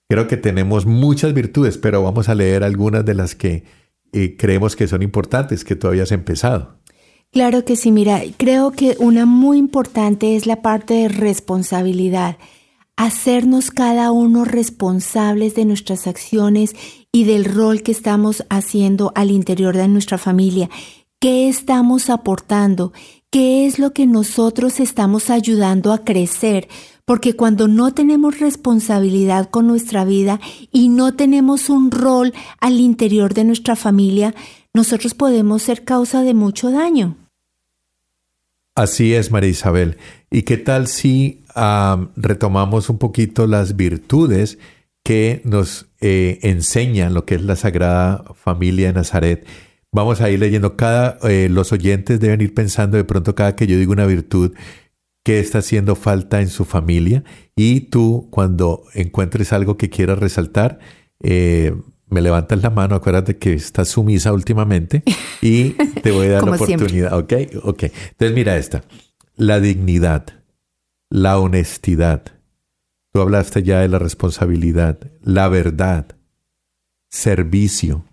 creo que tenemos muchas virtudes, pero vamos a leer algunas de las que eh, creemos que son importantes, que todavía has empezado? Claro que sí, mira, creo que una muy importante es la parte de responsabilidad. Hacernos cada uno responsables de nuestras acciones y del rol que estamos haciendo al interior de nuestra familia. ¿Qué estamos aportando? ¿Qué es lo que nosotros estamos ayudando a crecer? Porque cuando no tenemos responsabilidad con nuestra vida y no tenemos un rol al interior de nuestra familia, nosotros podemos ser causa de mucho daño. Así es, María Isabel. ¿Y qué tal si retomamos un poquito las virtudes que nos eh, enseñan lo que es la Sagrada Familia de Nazaret? Vamos a ir leyendo cada, eh, los oyentes deben ir pensando de pronto cada que yo digo una virtud, qué está haciendo falta en su familia y tú cuando encuentres algo que quieras resaltar, eh, me levantas la mano, acuérdate que estás sumisa últimamente y te voy a dar la oportunidad. Ok, ok. Entonces mira esta. La dignidad, la honestidad. Tú hablaste ya de la responsabilidad, la verdad, servicio.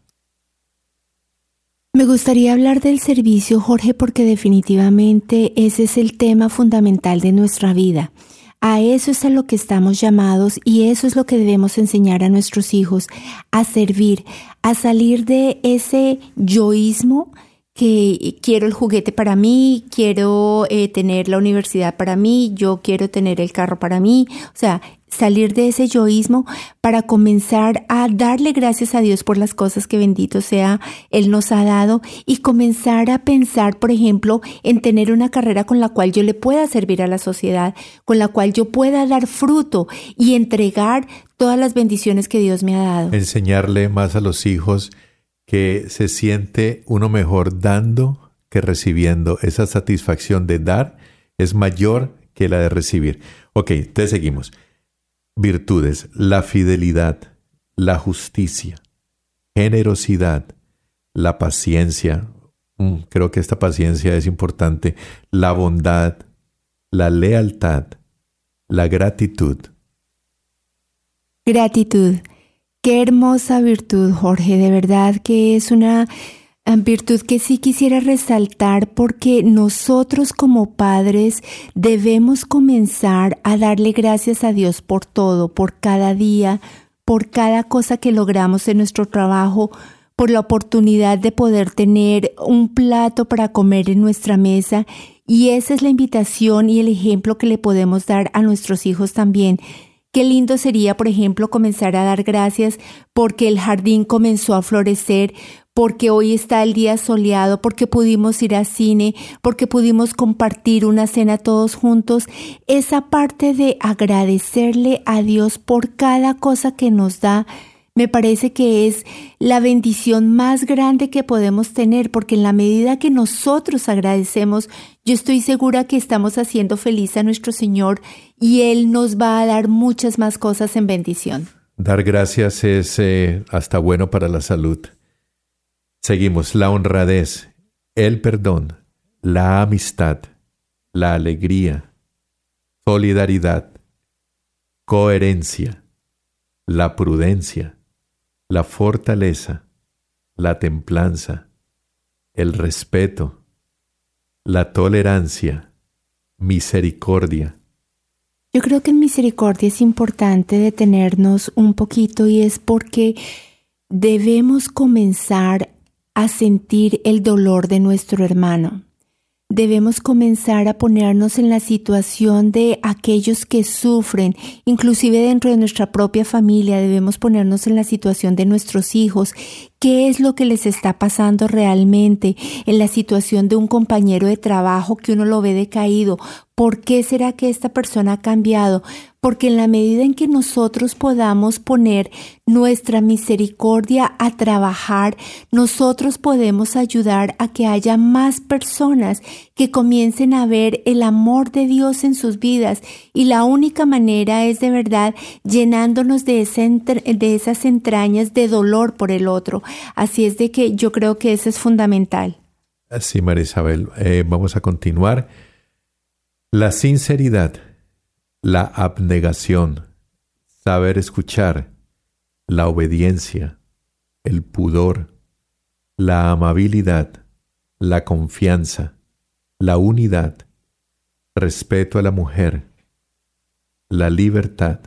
Me gustaría hablar del servicio, Jorge, porque definitivamente ese es el tema fundamental de nuestra vida. A eso es a lo que estamos llamados y eso es lo que debemos enseñar a nuestros hijos, a servir, a salir de ese yoísmo que quiero el juguete para mí, quiero eh, tener la universidad para mí, yo quiero tener el carro para mí. O sea, salir de ese yoísmo para comenzar a darle gracias a Dios por las cosas que bendito sea Él nos ha dado y comenzar a pensar, por ejemplo, en tener una carrera con la cual yo le pueda servir a la sociedad, con la cual yo pueda dar fruto y entregar todas las bendiciones que Dios me ha dado. Enseñarle más a los hijos que se siente uno mejor dando que recibiendo. Esa satisfacción de dar es mayor que la de recibir. Ok, te seguimos virtudes, la fidelidad, la justicia, generosidad, la paciencia, mm, creo que esta paciencia es importante, la bondad, la lealtad, la gratitud. Gratitud. Qué hermosa virtud, Jorge. De verdad que es una virtud que sí quisiera resaltar porque nosotros como padres debemos comenzar a darle gracias a Dios por todo, por cada día, por cada cosa que logramos en nuestro trabajo, por la oportunidad de poder tener un plato para comer en nuestra mesa. Y esa es la invitación y el ejemplo que le podemos dar a nuestros hijos también. Qué lindo sería, por ejemplo, comenzar a dar gracias porque el jardín comenzó a florecer, porque hoy está el día soleado, porque pudimos ir al cine, porque pudimos compartir una cena todos juntos, esa parte de agradecerle a Dios por cada cosa que nos da, me parece que es la bendición más grande que podemos tener, porque en la medida que nosotros agradecemos, yo estoy segura que estamos haciendo feliz a nuestro Señor y Él nos va a dar muchas más cosas en bendición. Dar gracias es eh, hasta bueno para la salud. Seguimos la honradez, el perdón, la amistad, la alegría, solidaridad, coherencia, la prudencia, la fortaleza, la templanza, el respeto, la tolerancia, misericordia. Yo creo que en misericordia es importante detenernos un poquito y es porque debemos comenzar a sentir el dolor de nuestro hermano. Debemos comenzar a ponernos en la situación de aquellos que sufren, inclusive dentro de nuestra propia familia, debemos ponernos en la situación de nuestros hijos, qué es lo que les está pasando realmente, en la situación de un compañero de trabajo que uno lo ve decaído, ¿por qué será que esta persona ha cambiado? porque en la medida en que nosotros podamos poner nuestra misericordia a trabajar, nosotros podemos ayudar a que haya más personas que comiencen a ver el amor de Dios en sus vidas y la única manera es de verdad llenándonos de, de esas entrañas de dolor por el otro. Así es de que yo creo que eso es fundamental. Así, María Isabel, eh, vamos a continuar. La sinceridad la abnegación, saber escuchar, la obediencia, el pudor, la amabilidad, la confianza, la unidad, respeto a la mujer, la libertad,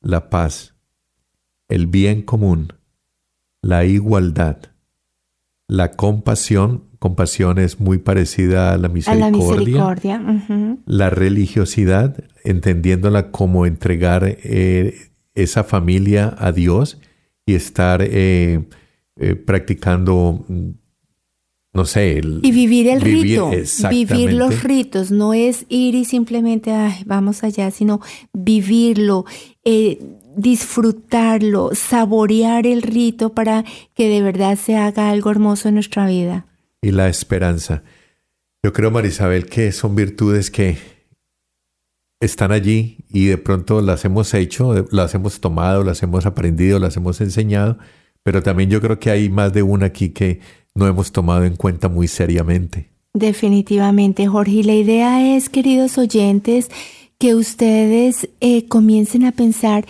la paz, el bien común, la igualdad, la compasión compasión es muy parecida a la misericordia. la, religiosidad, entendiéndola como entregar eh, esa familia a Dios y estar eh, eh, practicando, no sé. y vivir el rito, vivir los ritos, no es ir y simplemente, vamos allá, sino vivirlo disfrutarlo, saborear el rito para que de verdad se haga algo hermoso en nuestra vida y la esperanza. Yo creo, Marisabel, que son virtudes que están allí y de pronto las hemos hecho, las hemos tomado, las hemos aprendido, las hemos enseñado, pero también yo creo que hay más de una aquí que no hemos tomado en cuenta muy seriamente. Definitivamente, Jorge. Y la idea es, queridos oyentes, que ustedes eh, comiencen a pensar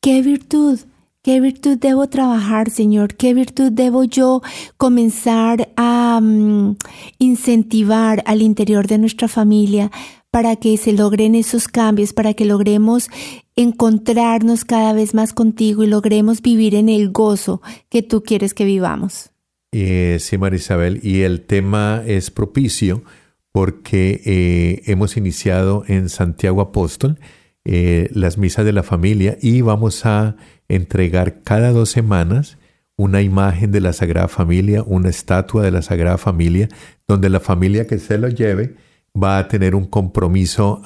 qué virtud ¿Qué virtud debo trabajar, Señor? ¿Qué virtud debo yo comenzar a mm, incentivar al interior de nuestra familia para que se logren esos cambios, para que logremos encontrarnos cada vez más contigo y logremos vivir en el gozo que tú quieres que vivamos? Eh, sí, Marisabel, y el tema es propicio porque eh, hemos iniciado en Santiago Apóstol eh, las misas de la familia y vamos a entregar cada dos semanas una imagen de la Sagrada Familia, una estatua de la Sagrada Familia, donde la familia que se lo lleve va a tener un compromiso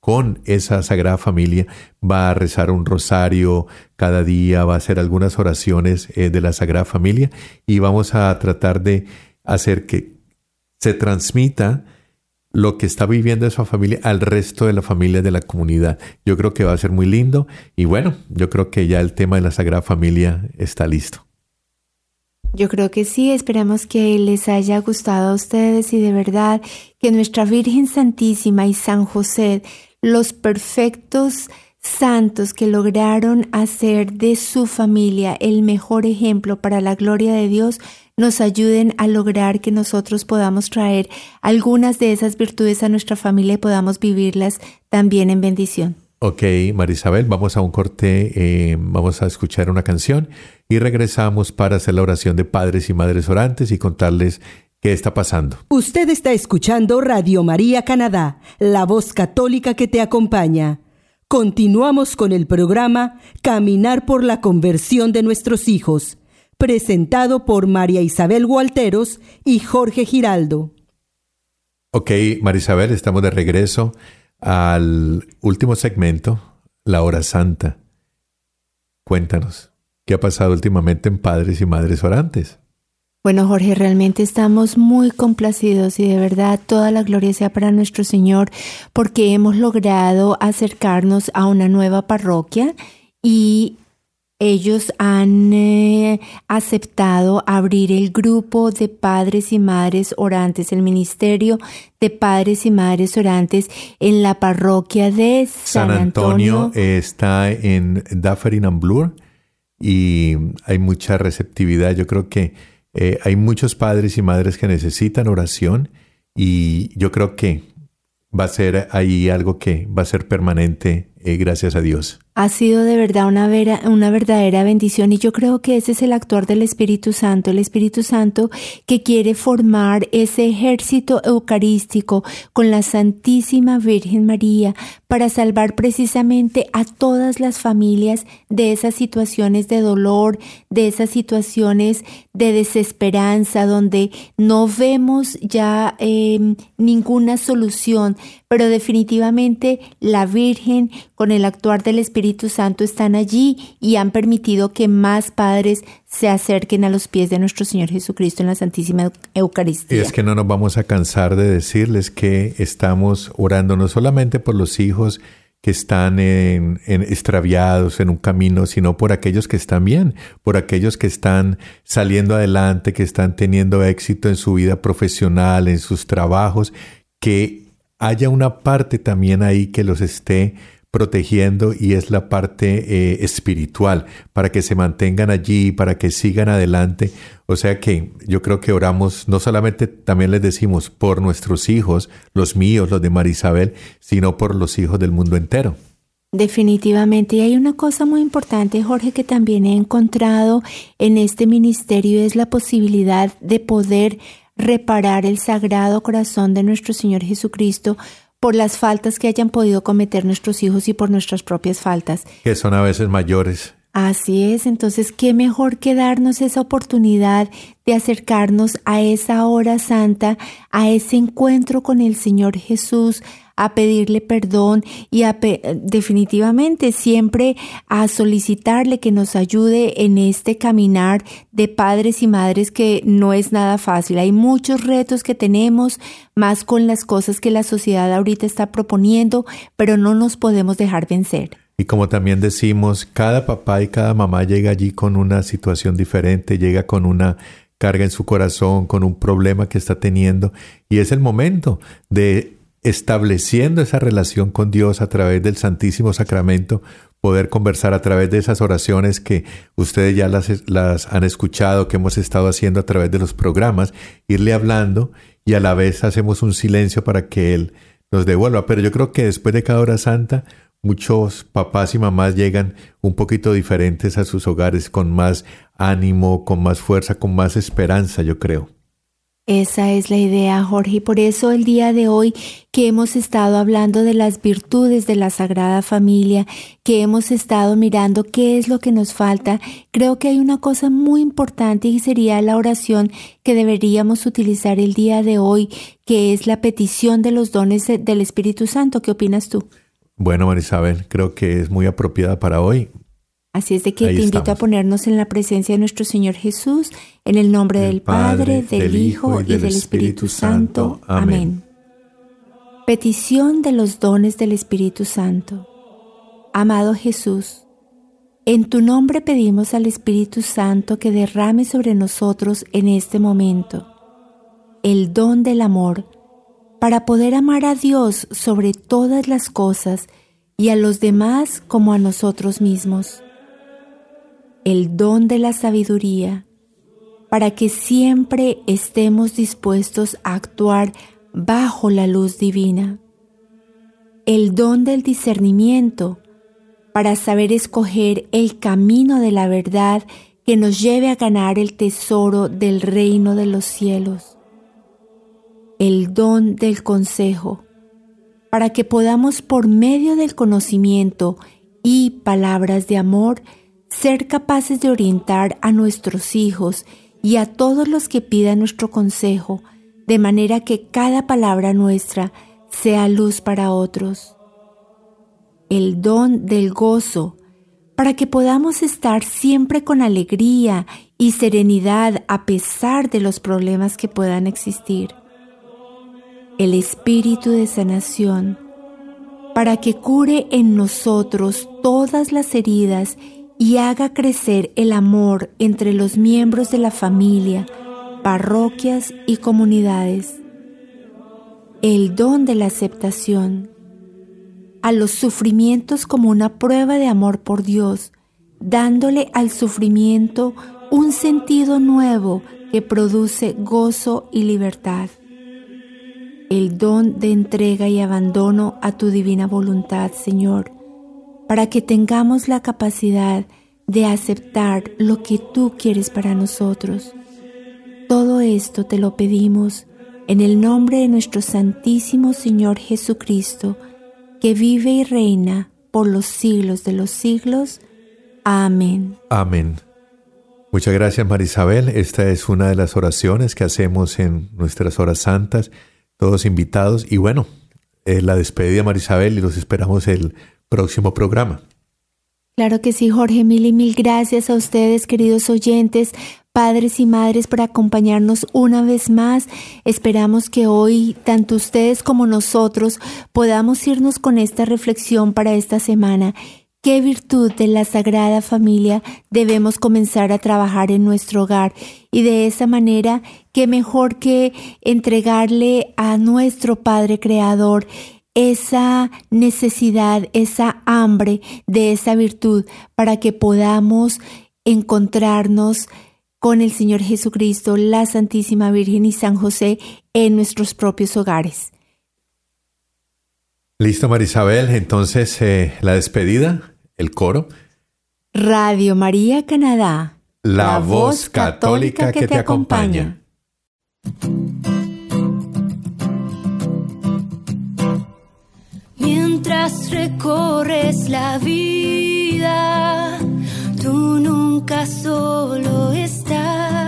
con esa Sagrada Familia, va a rezar un rosario cada día, va a hacer algunas oraciones eh, de la Sagrada Familia y vamos a tratar de hacer que se transmita lo que está viviendo esa familia al resto de la familia de la comunidad. Yo creo que va a ser muy lindo y bueno, yo creo que ya el tema de la Sagrada Familia está listo. Yo creo que sí, esperamos que les haya gustado a ustedes y de verdad que nuestra Virgen Santísima y San José, los perfectos santos que lograron hacer de su familia el mejor ejemplo para la gloria de Dios, nos ayuden a lograr que nosotros podamos traer algunas de esas virtudes a nuestra familia y podamos vivirlas también en bendición. Ok, Marisabel, vamos a un corte, eh, vamos a escuchar una canción y regresamos para hacer la oración de padres y madres orantes y contarles qué está pasando. Usted está escuchando Radio María Canadá, la voz católica que te acompaña. Continuamos con el programa Caminar por la conversión de nuestros hijos presentado por María Isabel Gualteros y Jorge Giraldo. Ok, María Isabel, estamos de regreso al último segmento, la hora santa. Cuéntanos, ¿qué ha pasado últimamente en Padres y Madres Orantes? Bueno, Jorge, realmente estamos muy complacidos y de verdad toda la gloria sea para nuestro Señor porque hemos logrado acercarnos a una nueva parroquia y ellos han eh, aceptado abrir el grupo de padres y madres orantes, el ministerio de padres y madres orantes en la parroquia de San, Antonio. está en Dufferin and Blur y hay mucha receptividad. Yo creo que eh, hay muchos padres y madres que necesitan oración y yo creo que va a ser ahí algo que va a ser permanente, eh, gracias a Dios ha sido de verdad una, una verdadera bendición y yo creo que ese es el actuar del Espíritu Santo, el Espíritu Santo que quiere formar ese ejército eucarístico con la Santísima Virgen María para salvar precisamente a todas las familias de esas situaciones de dolor, de esas situaciones de desesperanza, donde no vemos ya em, ninguna solución, pero definitivamente la Virgen con el actuar del Espíritu Santo están allí y han permitido que más padres se acerquen a los pies de nuestro Señor Jesucristo en la Santísima Eucaristía. Y es que no nos vamos a cansar de decirles que estamos orando no solamente por los hijos que están en, extraviados en un camino, sino por aquellos que están bien, por aquellos que están saliendo adelante, que están teniendo éxito en su vida profesional, en sus trabajos, que haya una parte también ahí que los esté protegiendo y es la parte eh, espiritual para que se mantengan allí, para que sigan adelante. O sea que yo creo que oramos, no solamente también les decimos por nuestros hijos, los míos, los de Marisabel, sino por los hijos del mundo entero. Definitivamente. Y hay una cosa muy importante, Jorge, que también he encontrado en este ministerio, es la posibilidad de poder reparar el sagrado corazón de nuestro Señor Jesucristo por las faltas que hayan podido cometer nuestros hijos y por nuestras propias faltas. Que son a veces mayores. Así es, entonces qué mejor que darnos esa oportunidad de acercarnos a esa hora santa, a ese encuentro con el Señor Jesús, a pedirle perdón y a definitivamente siempre a solicitarle que nos ayude en este caminar de padres y madres que no es nada fácil. Hay muchos retos que tenemos, más con las cosas que la sociedad ahorita está proponiendo, pero no nos podemos dejar vencer. Y como también decimos, cada papá y cada mamá llega allí con una situación diferente, llega con una carga en su corazón, con un problema que está teniendo. Y es el momento de estableciendo esa relación con Dios a través del Santísimo Sacramento, poder conversar a través de esas oraciones que ustedes ya las, las han escuchado, que hemos estado haciendo a través de los programas, irle hablando y a la vez hacemos un silencio para que Él nos devuelva. Pero yo creo que después de cada hora santa, Muchos papás y mamás llegan un poquito diferentes a sus hogares con más ánimo, con más fuerza, con más esperanza, yo creo. Esa es la idea, Jorge, y por eso el día de hoy que hemos estado hablando de las virtudes de la Sagrada Familia, que hemos estado mirando qué es lo que nos falta, creo que hay una cosa muy importante y sería la oración que deberíamos utilizar el día de hoy, que es la petición de los dones del Espíritu Santo. ¿Qué opinas tú? Bueno, Marisabel, creo que es muy apropiada para hoy. Así es de que te invito a ponernos en la presencia de nuestro Señor Jesús, en el nombre del, Padre, del, Hijo y del, Espíritu, Santo. Amén. Petición de los dones del Espíritu Santo. Amado Jesús, en tu nombre pedimos al Espíritu Santo que derrame sobre nosotros en este momento el don del amor para poder amar a Dios sobre todas las cosas y a los demás como a nosotros mismos. El don de la sabiduría, para que siempre estemos dispuestos a actuar bajo la luz divina. El don del discernimiento, para saber escoger el camino de la verdad que nos lleve a ganar el tesoro del reino de los cielos el don del consejo, para que podamos por medio del conocimiento y palabras de amor ser capaces de orientar a nuestros hijos y a todos los que pidan nuestro consejo, de manera que cada palabra nuestra sea luz para otros. El don del gozo, para que podamos estar siempre con alegría y serenidad a pesar de los problemas que puedan existir el espíritu de sanación, para que cure en nosotros todas las heridas y haga crecer el amor entre los miembros de la familia, parroquias y comunidades. El don de la aceptación a los sufrimientos como una prueba de amor por Dios, dándole al sufrimiento un sentido nuevo que produce gozo y libertad. El don de entrega y abandono a tu divina voluntad, Señor, para que tengamos la capacidad de aceptar lo que tú quieres para nosotros. Todo esto te lo pedimos en el nombre de nuestro Santísimo Señor Jesucristo, que vive y reina por los siglos de los siglos. Amén. Amén. Muchas gracias, Marisabel. Esta es una de las oraciones que hacemos en nuestras horas santas, todos invitados. Y bueno, es la despedida, Marisabel, y los esperamos el próximo programa. Claro que sí, Jorge. Mil y mil gracias a ustedes, queridos oyentes, padres y madres, por acompañarnos una vez más. Esperamos que hoy, tanto ustedes como nosotros, podamos irnos con esta reflexión para esta semana qué virtud de la Sagrada Familia debemos comenzar a trabajar en nuestro hogar y de esa manera, qué mejor que entregarle a nuestro Padre Creador esa necesidad, esa hambre de esa virtud para que podamos encontrarnos con el Señor Jesucristo, la Santísima Virgen y San José en nuestros propios hogares. Listo, Marisabel. Entonces, eh, la despedida el coro. Radio María Canadá. La, voz católica, que, te acompaña. Recorres la vida, tú nunca solo estás